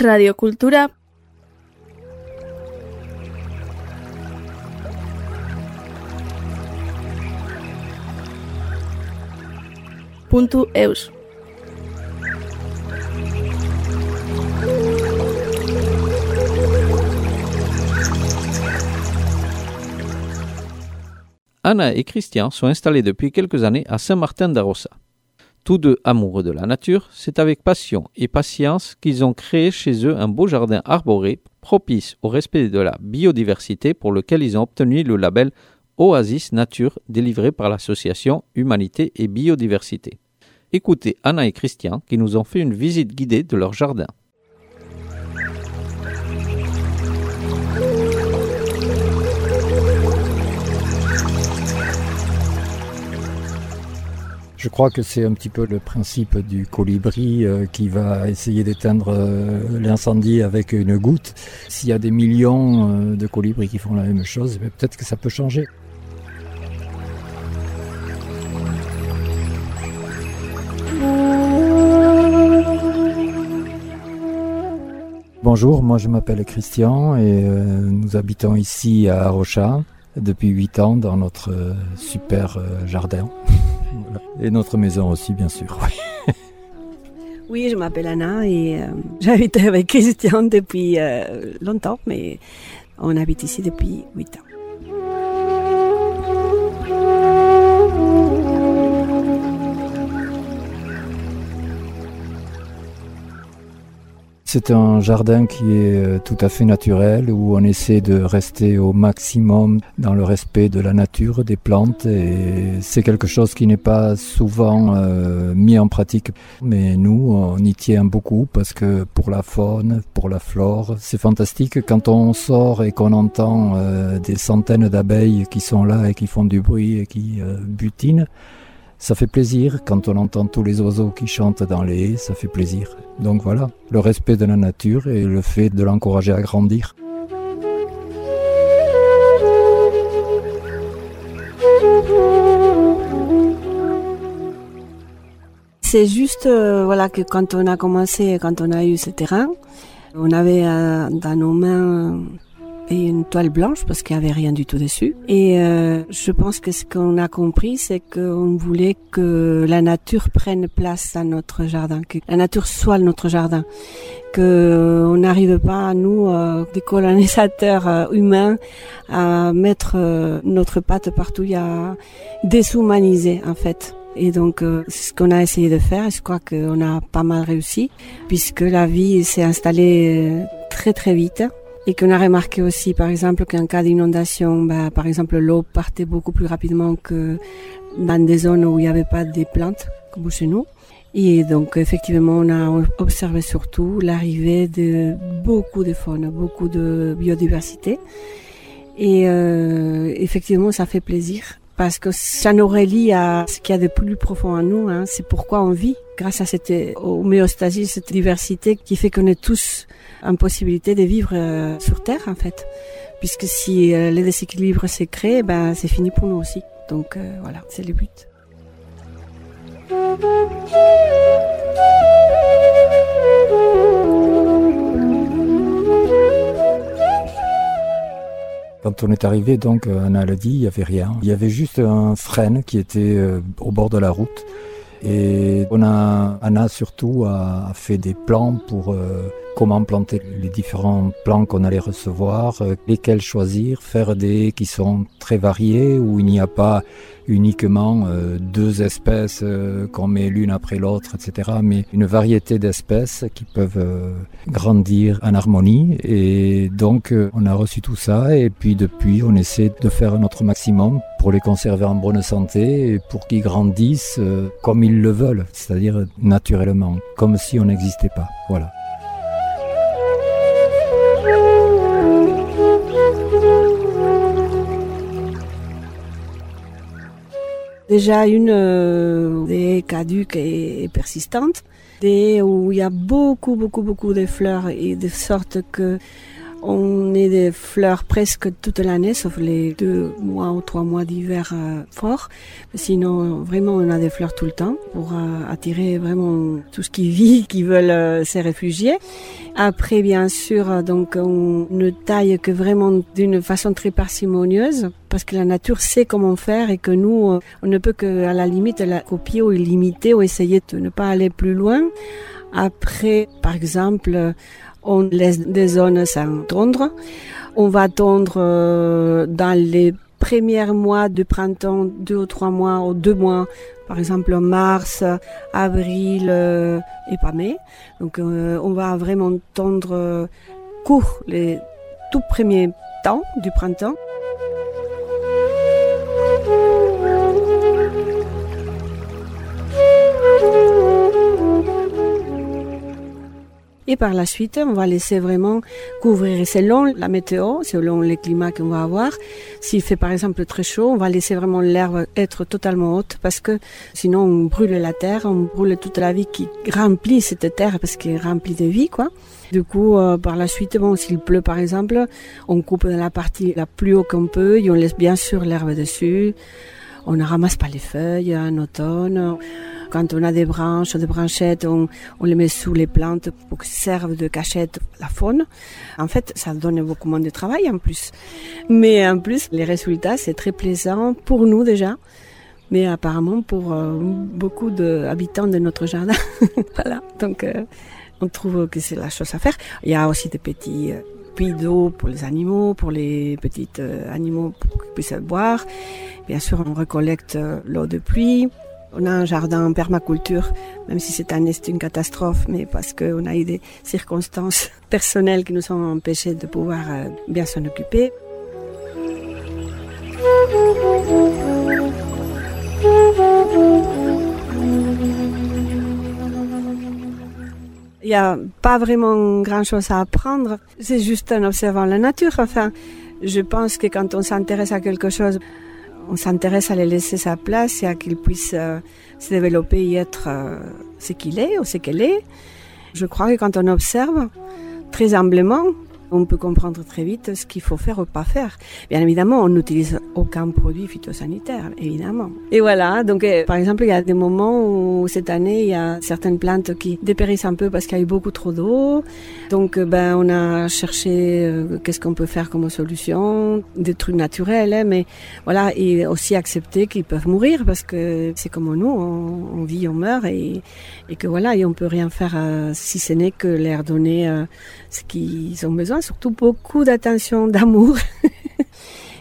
Radiokultura puntu eus. Anna et Christian sont installés depuis quelques années à Saint-Martin d'Arossa. Tous deux amoureux de la nature, c'est avec passion et patience qu'ils ont créé chez eux un beau jardin arboré propice au respect de la biodiversité pour lequel ils ont obtenu le label Oasis Nature délivré par l'association Humanité et Biodiversité. Écoutez Anna et Christian qui nous ont fait une visite guidée de leur jardin. Je crois que c'est un petit peu le principe du colibri euh, qui va essayer d'éteindre euh, l'incendie avec une goutte. S'il y a des millions euh, de colibris qui font la même chose, ben, peut-être que ça peut changer. Bonjour, moi je m'appelle Christian et nous habitons ici à Rocha depuis 8 ans dans notre super jardin. Et notre maison aussi, bien sûr. Oui, je m'appelle Anna et euh, j'habite avec Christian depuis euh, longtemps, mais on habite ici depuis 8 ans. C'est un jardin qui est euh, tout à fait naturel, où on essaie de rester au maximum dans le respect de la nature, des plantes, et c'est quelque chose qui n'est pas souvent euh, mis en pratique. Mais nous, on y tient beaucoup parce que pour la faune, pour la flore, c'est fantastique quand on sort et qu'on entend euh, des centaines d'abeilles qui sont là et qui font du bruit et qui butinent. Ça fait plaisir quand on entend tous les oiseaux qui chantent dans les haies, ça fait plaisir. Donc voilà, le respect de la nature et le fait de l'encourager à grandir. C'est juste euh, voilà que quand on a commencé, quand on a eu ce terrain, on avait euh, dans nos mains et une toile blanche parce qu'il n'y avait rien du tout dessus. Et euh, je pense que ce qu'on a compris, c'est qu'on voulait que la nature prenne place dans notre jardin, que la nature soit notre jardin, que on n'arrive pas nous, euh, des colonisateurs euh, humains, à mettre euh, notre patte partout, y a déshumaniser en fait. Et donc, c'est ce qu'on a essayé de faire et je crois qu'on a pas mal réussi puisque la vie s'est installée très très vite et qu'on a remarqué aussi, par exemple, qu'en cas d'inondation, bah, par exemple, l'eau partait beaucoup plus rapidement que dans des zones où il n'y avait pas de plantes, comme chez nous. Et donc, effectivement, on a observé surtout l'arrivée de beaucoup de faune, beaucoup de biodiversité. Et euh, effectivement, ça fait plaisir parce que ça nous relie à ce qu'il y a de plus profond en nous. Hein. C'est pourquoi on vit, grâce à cette homéostasie, cette diversité qui fait qu'on est tous en possibilité de vivre euh, sur Terre, en fait. Puisque si euh, le déséquilibre s'est créé, ben, c'est fini pour nous aussi. Donc euh, voilà, c'est le but. Quand on est arrivé, donc, Anna l'a dit, il n'y avait rien. Il y avait juste un frêne qui était au bord de la route. Et on a, Anna surtout a, fait des plans pour comment planter les différents plants qu'on allait recevoir, euh, lesquels choisir, faire des qui sont très variés, où il n'y a pas uniquement euh, deux espèces euh, qu'on met l'une après l'autre, etc., mais une variété d'espèces qui peuvent grandir en harmonie. Et donc, on a reçu tout ça, et puis depuis, on essaie de faire notre maximum pour les conserver en bonne santé et pour qu'ils grandissent comme ils le veulent, c'est-à-dire naturellement, comme si on n'existait pas. Voilà. Déjà une euh, des caduques et, persistante, des où il y a beaucoup beaucoup beaucoup de fleurs et de sorte que On est des fleurs presque toute l'année, sauf les deux mois ou trois mois d'hiver euh, fort. Sinon, vraiment, on a des fleurs tout le temps pour euh, attirer vraiment tout ce qui vit, qui veulent euh, se réfugier. Après, bien sûr, donc on ne taille que vraiment d'une façon très parcimonieuse parce que la nature sait comment faire et que nous, on ne peut que à la limite la copier ou l'imiter ou essayer de ne pas aller plus loin. Après, par exemple, on laisse des zones sans tondre. On va tondre euh, dans les premiers mois du printemps, deux ou trois mois ou deux mois, par exemple mars, avril euh, et pas mai. Donc euh, on va vraiment tondre court les tout premiers temps du printemps. Et par la suite, on va laisser vraiment couvrir selon la météo, selon les climats qu'on va avoir. S'il fait par exemple très chaud, on va laisser vraiment l'herbe être totalement haute parce que sinon on brûle la terre, on brûle toute la vie qui remplit cette terre parce qu'elle est remplie de vie, quoi. Du coup, euh, par la suite, bon, s'il pleut par exemple, on coupe dans la partie la plus haut qu'on peut et on laisse bien sûr l'herbe dessus. On ne ramasse pas les feuilles en automne. Quand on a des branches, des branchettes, on, les met sous les plantes pour que servent de cachette à la faune. En fait, ça donne beaucoup moins de travail en plus. Mais en plus, les résultats, c'est très plaisant pour nous déjà mais apparemment pour euh, beaucoup d'habitants de notre jardin. voilà, donc euh, on trouve que c'est la chose à faire. Il y a aussi des petits euh, puits d'eau pour les animaux, pour les petits animaux pour qu'ils puissent boire. Bien sûr, on recollecte l'eau de pluie. On a un jardin en permaculture, même si cette année c'est une catastrophe, mais parce qu'on a eu des circonstances personnelles qui nous ont empêchés de pouvoir euh, bien s'en occuper. Il n'y a pas vraiment grand-chose à apprendre. C'est juste en observant la nature. Enfin, je pense que quand on s'intéresse à quelque chose, on s'intéresse à les laisser sa place et à qu'il puisse euh, se développer et être euh, ce qu'il est ou ce qu'elle est. Je crois que quand on observe très humblement, on peut comprendre très vite ce qu'il faut faire ou pas faire. Bien évidemment, on n'utilise aucun produit phytosanitaire, évidemment. Et voilà, donc euh, par exemple, il y a des moments où cette année, il y a certaines plantes qui dépérissent un peu parce qu'il y a eu beaucoup trop d'eau. Donc euh, ben on a cherché euh, qu'est-ce qu'on peut faire comme solution, des trucs naturels, hein, mais voilà, et aussi accepter qu'ils peuvent mourir parce que c'est comme nous, on, vit, on meurt et, et que voilà, et on peut rien faire si ce n'est que leur donner ce qu'ils ont besoin, surtout beaucoup d'attention, d'amour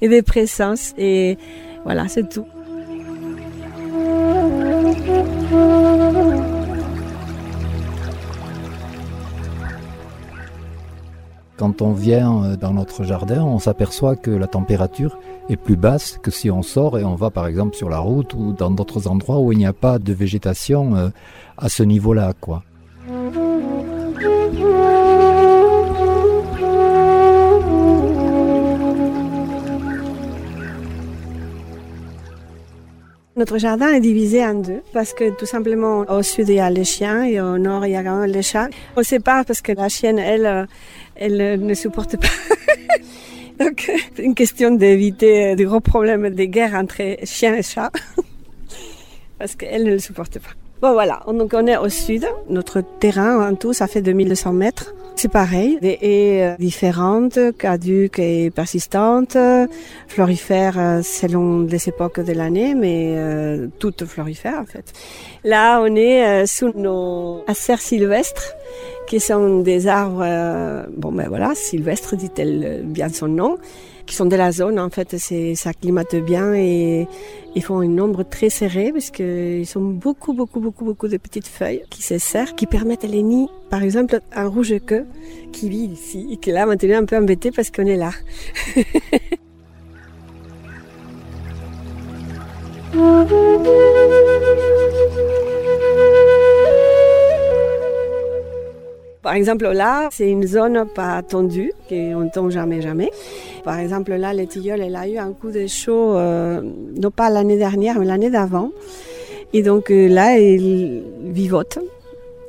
et de présence. Et voilà, c'est tout. Quand on vient euh, dans notre jardin, on s'aperçoit que la température est plus basse que si on sort et on va par exemple sur la route ou dans d'autres endroits où il n'y a pas de végétation euh, à ce niveau-là, quoi. Notre jardin est divisé en deux parce que tout simplement au sud il y a les chiens et au nord il y a quand même les chats. On sépare parce que la chienne elle euh, elle euh, ne supporte pas. Donc une question d'éviter des gros problèmes de guerre entre chiens et chats parce qu'elle ne le supporte pas. Bon voilà, donc on est au sud. Notre terrain en tout ça fait 2200 mètres. C'est pareil, des haies euh, différentes, caduques et persistantes, florifères euh, selon les époques de l'année, mais euh, toutes florifères en fait. Là, on est sous nos acères sylvestres, qui sont des arbres, bon ben voilà, sylvestres dit-elle bien son nom, qui sont de la zone. En fait, ça climate bien et ils font une ombre très serrée parce qu'ils sont beaucoup, beaucoup, beaucoup, beaucoup de petites feuilles qui se serrent, qui permettent à les nids. Par exemple, un rouge queue qui vit ici et qui est là maintenant un peu embêté parce qu'on est là. Par exemple, là, c'est une zone pas tendue, qu'on ne tombe jamais, jamais. Par exemple, là, les tilleuls, elle a eu un coup de chaud, euh, non pas l'année dernière, mais l'année d'avant. Et donc euh, là, elle vivote.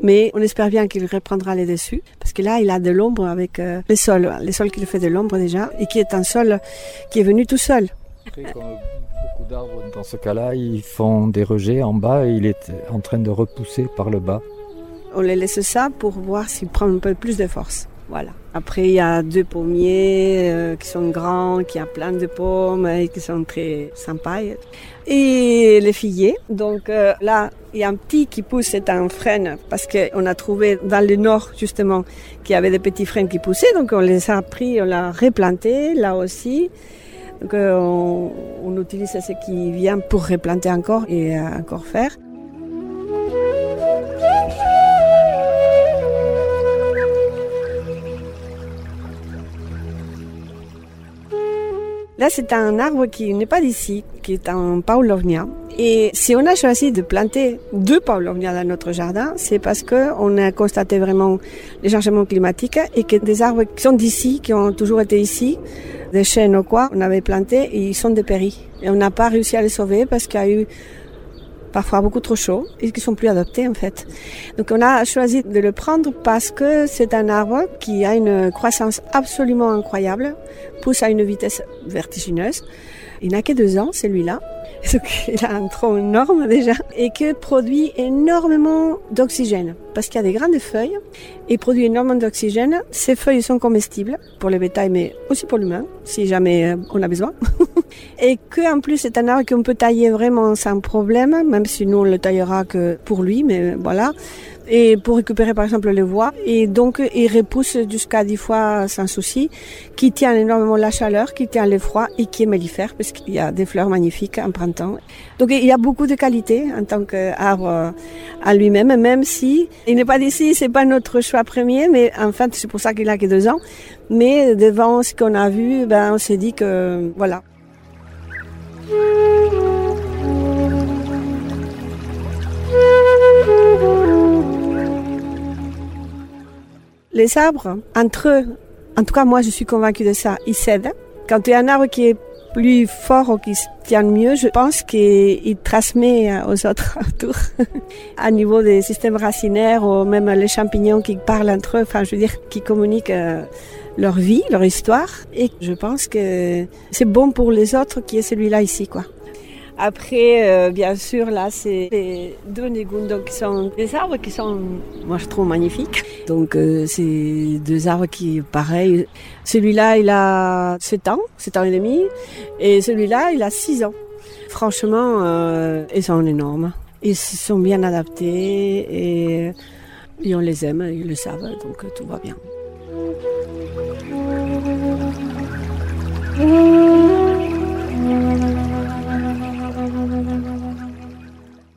mais on espère bien qu'il reprendra les dessus, parce que là, il a de l'ombre avec euh, les sols, les sols qui le fait de l'ombre déjà, et qui est un sol qui est venu tout seul. Beaucoup d'arbres dans ce cas-là, ils font des rejets en bas et il est en train de repousser par le bas. On les laisse ça pour voir s'il prend un peu plus de force. Voilà. Après, il y a deux pommiers euh, qui sont grands, qui ont plein de pommes et qui sont très sympas. Et les figuiers. Donc euh, là, il y a un petit qui pousse, c'est un frêne, parce qu'on a trouvé dans le nord, justement, qu'il y avait des petits frênes qui poussaient. Donc on les a pris, on l'a replanté là aussi. Donc euh, on, utilise ce qui vient pour replanter encore et encore faire. Là, c'est un arbre qui n'est pas d'ici, qui est un paulovnia. Et si on a choisi de planter deux paulovnia dans notre jardin, c'est parce que on a constaté vraiment les changements climatiques et que des arbres qui sont d'ici, qui ont toujours été ici, des chênes ou quoi, on avait planté ils sont dépéris. Et on n'a pas réussi à les sauver parce qu'il y a eu parfois beaucoup trop chaud et qui sont plus adaptés en fait. Donc on a choisi de le prendre parce que c'est un arbre qui a une croissance absolument incroyable, pousse à une vitesse vertigineuse. Il n'a que deux ans celui-là. Il a un tronc énorme déjà et qui produit énormément d'oxygène parce qu'il y a des grandes feuilles et produit énormément d'oxygène. Ces feuilles sont comestibles pour le bétail mais aussi pour l'humain si jamais euh, on a besoin. et que en plus c'est un arbre qu'on peut tailler vraiment sans problème, même si nous on le taillera que pour lui, mais voilà et pour récupérer par exemple les voies. Et donc il repousse jusqu'à 10 fois sans souci, qui tient énormément la chaleur, qui tient le froid et qui est mellifère parce qu'il y a des fleurs magnifiques en printemps. Donc il y a beaucoup de qualités en tant qu'arbre à lui-même, même si il n'est pas d'ici, c'est pas notre choix premier, mais en fait c'est pour ça qu'il a que deux ans. Mais devant ce qu'on a vu, ben on s'est dit que voilà. Les arbres, entre eux, en tout cas moi je suis convaincue de ça, ils cèdent. Quand il y a un arbre qui est plus fort ou qui se tient mieux, je pense qu'il transmet aux autres autour. à niveau des systèmes racinaires ou même les champignons qui parlent entre eux, enfin je veux dire, qui communiquent euh, leur vie, leur histoire. Et je pense que c'est bon pour les autres qui est celui-là ici, quoi. Après, euh, bien sûr, là, c'est les deux donc qui sont des arbres qui sont, moi, je trouve magnifiques. Donc, euh, c'est deux arbres qui, pareil, celui-là, il a 7 ans, 7 ans et demi, et celui-là, il a 6 ans. Franchement, euh, ils sont énormes. Ils sont bien adaptés et, et on les aime, ils le savent, donc tout va bien.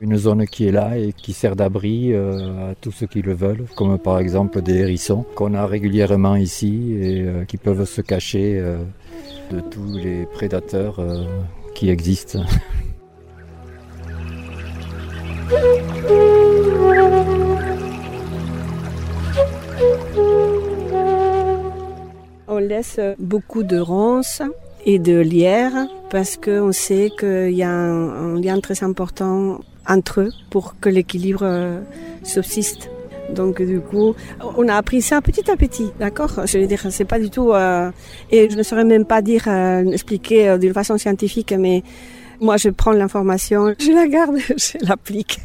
Une zone qui est là et qui sert d'abri euh, à tous ceux qui le veulent, comme par exemple des hérissons qu'on a régulièrement ici et euh, qui peuvent se cacher euh, de tous les prédateurs qui existent. On laisse beaucoup de ronces et de lierre parce qu'on sait qu'il y a un lien très important entre eux pour que l'équilibre euh, subsiste. Donc du coup, on a appris ça petit à petit, d'accord? Je veux dire, c'est pas du tout euh, et je ne saurais même pas dire euh, expliquer d'une façon scientifique, mais moi je prends l'information, je la garde, je l'applique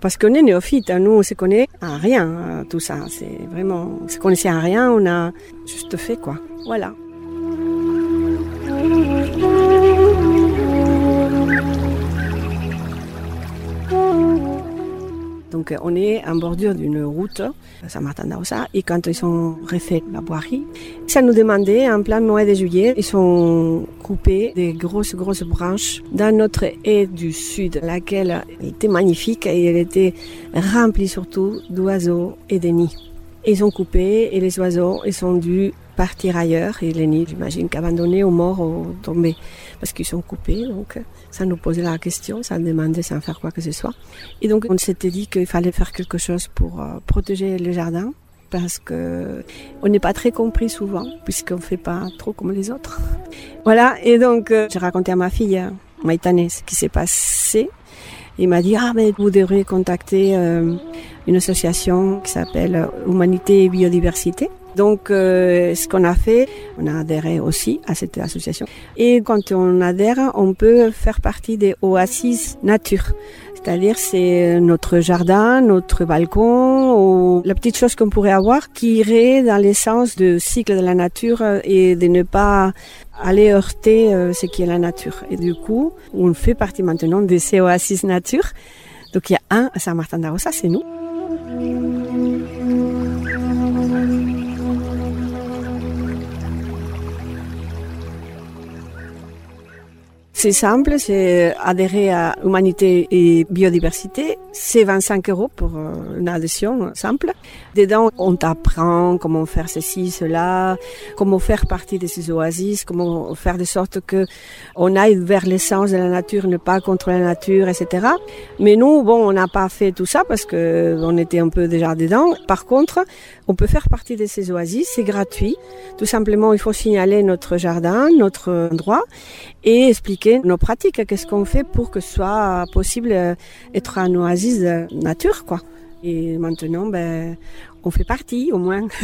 parce qu'on est néophyte, hein. nous on se connaît à rien, tout ça, c'est vraiment, on se connaissait à rien, on a juste fait quoi, voilà. Donc on est en bordure d'une route, Saint-Martin d'Aossa, et quand ils ont refait la boirie, ça nous demandait, en plein mois de juillet, ils ont coupé des grosses, grosses branches dans notre haie du sud, laquelle était magnifique et elle était remplie surtout d'oiseaux et de nids. Ils ont coupé et les oiseaux, ils ont dû partir ailleurs et les nids, j'imagine qu'abandonnés ou morts ou tombés parce qu'ils sont coupés. Donc ça nous posait la question, ça demandait sans faire quoi que ce soit. Et donc on s'était dit qu'il fallait faire quelque chose pour euh, protéger le jardin parce que on n'est pas très compris souvent puisqu'on fait pas trop comme les autres. Voilà et donc euh, j'ai raconté à ma fille euh, Maïtane ce qui s'est passé. Il m'a dit ah mais vous devriez contacter une association qui s'appelle Humanité et Biodiversité. Donc, euh, ce qu'on a fait, on a adhéré aussi à cette association. Et quand on adhère, on peut faire partie des oasis nature. C'est-à-dire, c'est notre jardin, notre balcon, ou la petite chose qu'on pourrait avoir qui irait dans l'essence du cycle de la nature et de ne pas aller heurter euh, ce qui est la nature. Et du coup, on fait partie maintenant de ces oasis nature. Donc, il y a un à Saint-Martin-d'Arossa, c'est nous. C'est simple, c'est adhérer à Humanité et Biodiversité. C'est 25 euros pour euh, une adhésion simple. Dedans, on t'apprend comment faire ceci, cela, comment faire partie de ces oasis, comment faire de sorte que on aille vers l'essence de la nature, ne pas contre la nature, etc. Mais nous, bon, on n'a pas fait tout ça parce que on était un peu déjà dedans. Par contre, on peut faire partie de ces oasis, c'est gratuit. Tout simplement, il faut signaler notre jardin, notre endroit et expliquer nos pratiques, qu'est-ce qu'on fait pour que ce soit possible d'être un oasis de nature, quoi. Et maintenant, ben, on fait partie, au moins.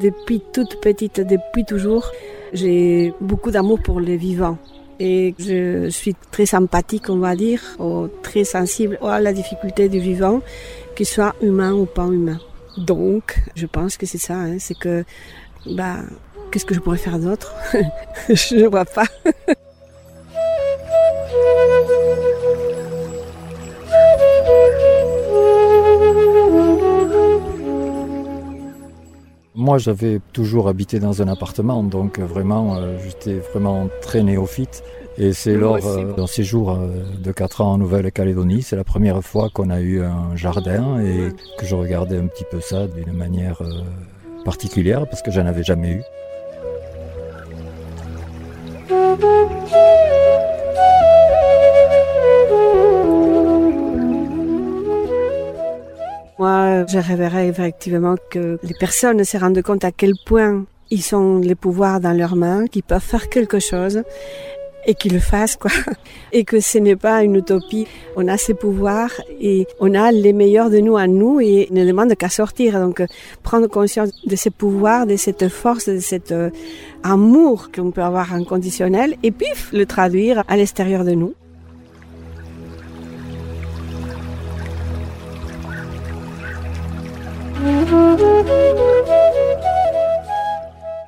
depuis toute petite, depuis toujours, j'ai beaucoup d'amour pour les vivants et je suis très sympathique, on va dire, ou très sensible à la difficulté du vivant, qu'il soit humain ou pas humain. Donc, je pense que c'est ça, hein, c'est que, bah, qu'est-ce que je pourrais faire d'autre? Je ne vois pas. Moi, j'avais toujours habité dans un appartement, donc euh, vraiment, euh, j'étais vraiment très néophyte. Et c'est lors euh, d'un séjour de 4 ans en Nouvelle-Calédonie, c'est la première fois qu'on a eu un jardin et que je regardais un petit peu ça d'une manière particulière parce que j'en avais jamais eu. Moi, je rêverais effectivement que les personnes se rendent compte à quel point ils ont les pouvoirs dans leurs mains, qu'ils peuvent faire quelque chose et qu'ils le fassent, quoi. Et que ce n'est pas une utopie. On a ces pouvoirs et on a les meilleurs de nous à nous et ne demande qu'à sortir. Donc, prendre conscience de ces pouvoirs, de cette force, de cet euh, amour qu'on peut avoir inconditionnel et puis le traduire à l'extérieur de nous.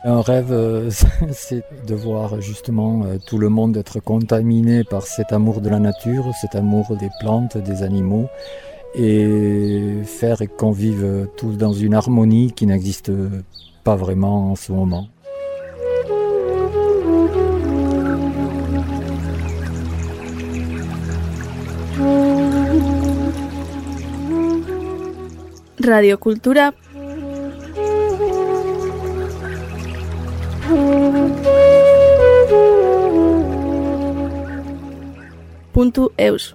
Un rêve, euh, c'est de voir justement euh, tout le monde être contaminé par cet amour de la nature, cet amour des plantes, des animaux, et faire qu'on vive tous dans une harmonie qui n'existe pas vraiment en ce moment. Radio Cultura. Punto eus.